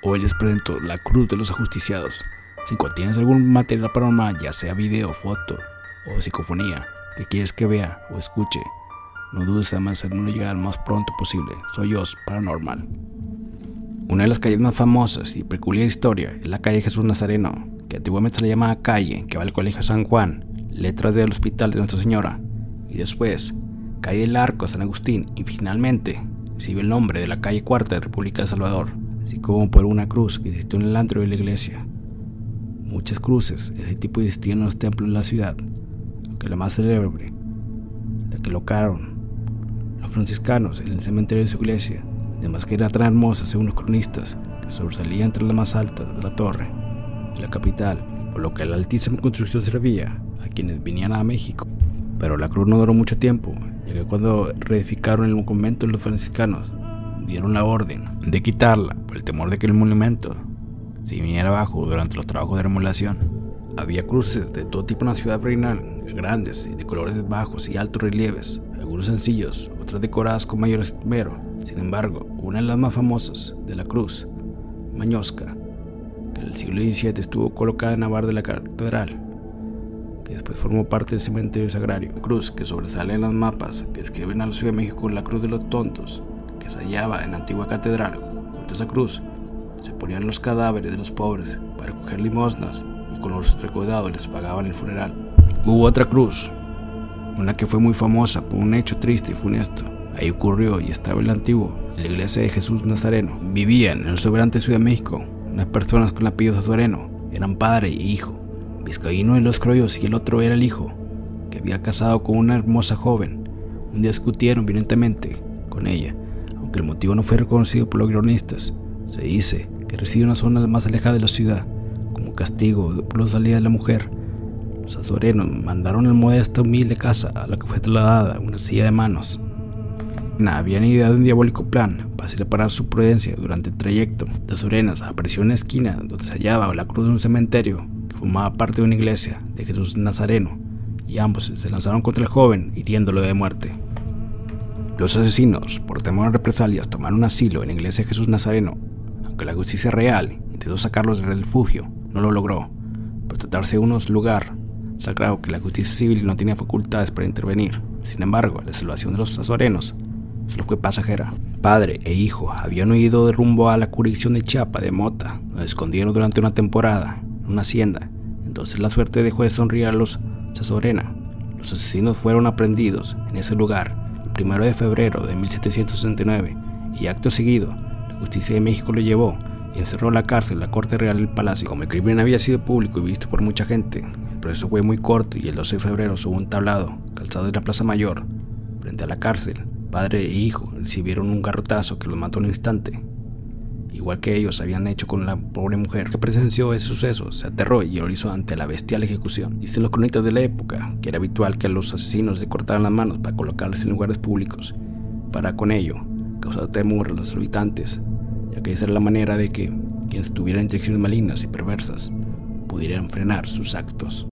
Hoy les presento La Cruz de los Ajusticiados. Si contienes algún material paranormal, ya sea video, foto o psicofonía, que quieres que vea o escuche, no dudes en hacerme llegar lo más pronto posible. Soy Oz Paranormal. Una de las calles más famosas y peculiar historia es la calle Jesús Nazareno, que antiguamente se le llamaba calle, que va al Colegio San Juan, letras del Hospital de Nuestra Señora, y después calle del Arco San Agustín, y finalmente recibe el nombre de la calle Cuarta de República de Salvador así como por una cruz que existió en el antro de la iglesia. Muchas cruces de ese tipo existían en los templos de la ciudad, aunque la más célebre, la que locaron los franciscanos en el cementerio de su iglesia, además que era tan hermosa según los cronistas, que sobresalía entre las más altas de la torre de la capital, por lo que la altísima construcción servía a quienes venían a México. Pero la cruz no duró mucho tiempo, ya que cuando reedificaron el convento de los franciscanos, dieron la orden de quitarla por el temor de que el monumento se viniera abajo durante los trabajos de remodelación. Había cruces de todo tipo en la ciudad reinal, grandes y de colores bajos y altos relieves, algunos sencillos, otras decoradas con mayor esmero. Sin embargo, una de las más famosas de la cruz, Mañosca, que en el siglo XVII estuvo colocada en la de la catedral, que después formó parte del cementerio sagrario. Cruz que sobresale en los mapas que describen a la Ciudad de México la Cruz de los Tontos, se hallaba en la antigua catedral, junto a esa cruz, se ponían los cadáveres de los pobres para coger limosnas y con los recaudados les pagaban el funeral. Hubo otra cruz, una que fue muy famosa por un hecho triste y funesto. Ahí ocurrió y estaba el antiguo, la iglesia de Jesús Nazareno. Vivían en el soberante Ciudad de México unas personas con el apellido Nazareno. Eran padre y hijo. Vizcaíno de los Croyos y el otro era el hijo, que había casado con una hermosa joven. Un día discutieron violentamente con ella aunque el motivo no fue reconocido por los cronistas, se dice que reside en una zona más alejada de la ciudad, como castigo por la salida de la mujer. Los azurenos mandaron a modesta humilde casa a la que fue trasladada una silla de manos. Habían ideado un diabólico plan para separar su prudencia durante el trayecto. Las azurenas apareció una esquina donde se hallaba la cruz de un cementerio que formaba parte de una iglesia de Jesús Nazareno, y ambos se lanzaron contra el joven, hiriéndolo de muerte. Los asesinos, por temor a represalias, tomaron asilo en la iglesia de Jesús Nazareno, aunque la justicia real intentó sacarlos del refugio, no lo logró, por tratarse unos lugar sagrado que la justicia civil no tenía facultades para intervenir. Sin embargo, la salvación de los nazarenos solo fue pasajera. Padre e hijo habían huido de rumbo a la jurisdicción de Chiapa de Mota, donde escondieron durante una temporada en una hacienda. Entonces la suerte dejó de sonreír a los Sazorena. Los asesinos fueron aprendidos en ese lugar 1 de febrero de 1769 y acto seguido, la justicia de México lo llevó y encerró en la cárcel la Corte Real del Palacio. Como el crimen había sido público y visto por mucha gente, el proceso fue muy corto y el 12 de febrero hubo un tablado calzado en la Plaza Mayor, frente a la cárcel. Padre e hijo recibieron un garrotazo que los mató en un instante igual que ellos habían hecho con la pobre mujer que presenció ese suceso, se aterró y lo ante la bestial ejecución. Dicen los cronistas de la época que era habitual que los asesinos le cortaran las manos para colocarles en lugares públicos, para con ello causar temor a los habitantes, ya que esa era la manera de que quienes tuvieran intenciones malignas y perversas pudieran frenar sus actos.